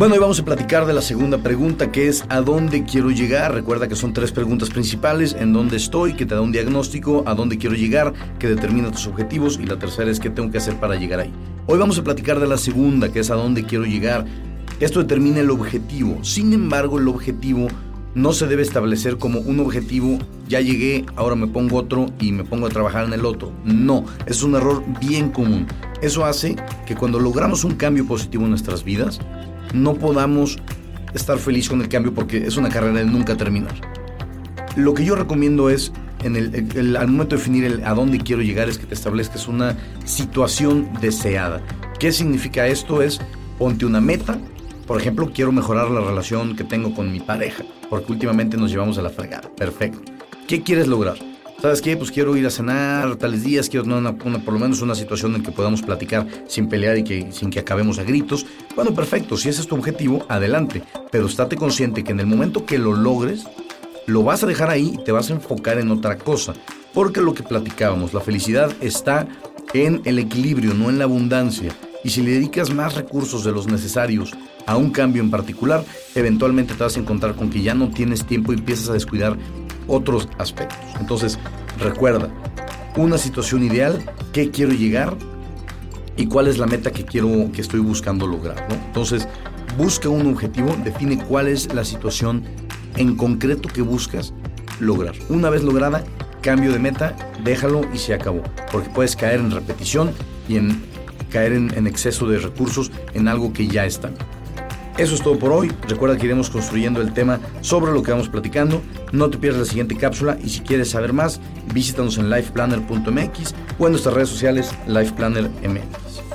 Bueno, hoy vamos a platicar de la segunda pregunta, que es ¿a dónde quiero llegar? Recuerda que son tres preguntas principales, ¿en dónde estoy? que te da un diagnóstico, ¿a dónde quiero llegar? que determina tus objetivos y la tercera es qué tengo que hacer para llegar ahí. Hoy vamos a platicar de la segunda, que es ¿a dónde quiero llegar? Esto determina el objetivo. Sin embargo, el objetivo no se debe establecer como un objetivo, ya llegué, ahora me pongo otro y me pongo a trabajar en el otro. No, es un error bien común. Eso hace que cuando logramos un cambio positivo en nuestras vidas, no podamos estar feliz con el cambio porque es una carrera de nunca terminar. Lo que yo recomiendo es, al momento de definir el, a dónde quiero llegar, es que te establezcas una situación deseada. ¿Qué significa esto? Es ponte una meta. Por ejemplo, quiero mejorar la relación que tengo con mi pareja, porque últimamente nos llevamos a la fregada. Perfecto. ¿Qué quieres lograr? ¿Sabes qué? Pues quiero ir a cenar tales días, quiero tener una, por lo menos una situación en que podamos platicar sin pelear y que, sin que acabemos a gritos. Bueno, perfecto, si ese es tu objetivo, adelante. Pero estate consciente que en el momento que lo logres, lo vas a dejar ahí y te vas a enfocar en otra cosa. Porque lo que platicábamos, la felicidad está en el equilibrio, no en la abundancia. Y si le dedicas más recursos de los necesarios a un cambio en particular, eventualmente te vas a encontrar con que ya no tienes tiempo y empiezas a descuidar otros aspectos. Entonces, recuerda, una situación ideal, qué quiero llegar y cuál es la meta que quiero, que estoy buscando lograr. Entonces, busca un objetivo, define cuál es la situación en concreto que buscas lograr. Una vez lograda, cambio de meta, déjalo y se acabó. Porque puedes caer en repetición y en caer en, en exceso de recursos en algo que ya está. Eso es todo por hoy. Recuerda que iremos construyendo el tema sobre lo que vamos platicando. No te pierdas la siguiente cápsula y si quieres saber más, visítanos en lifeplanner.mx o en nuestras redes sociales lifeplannermx.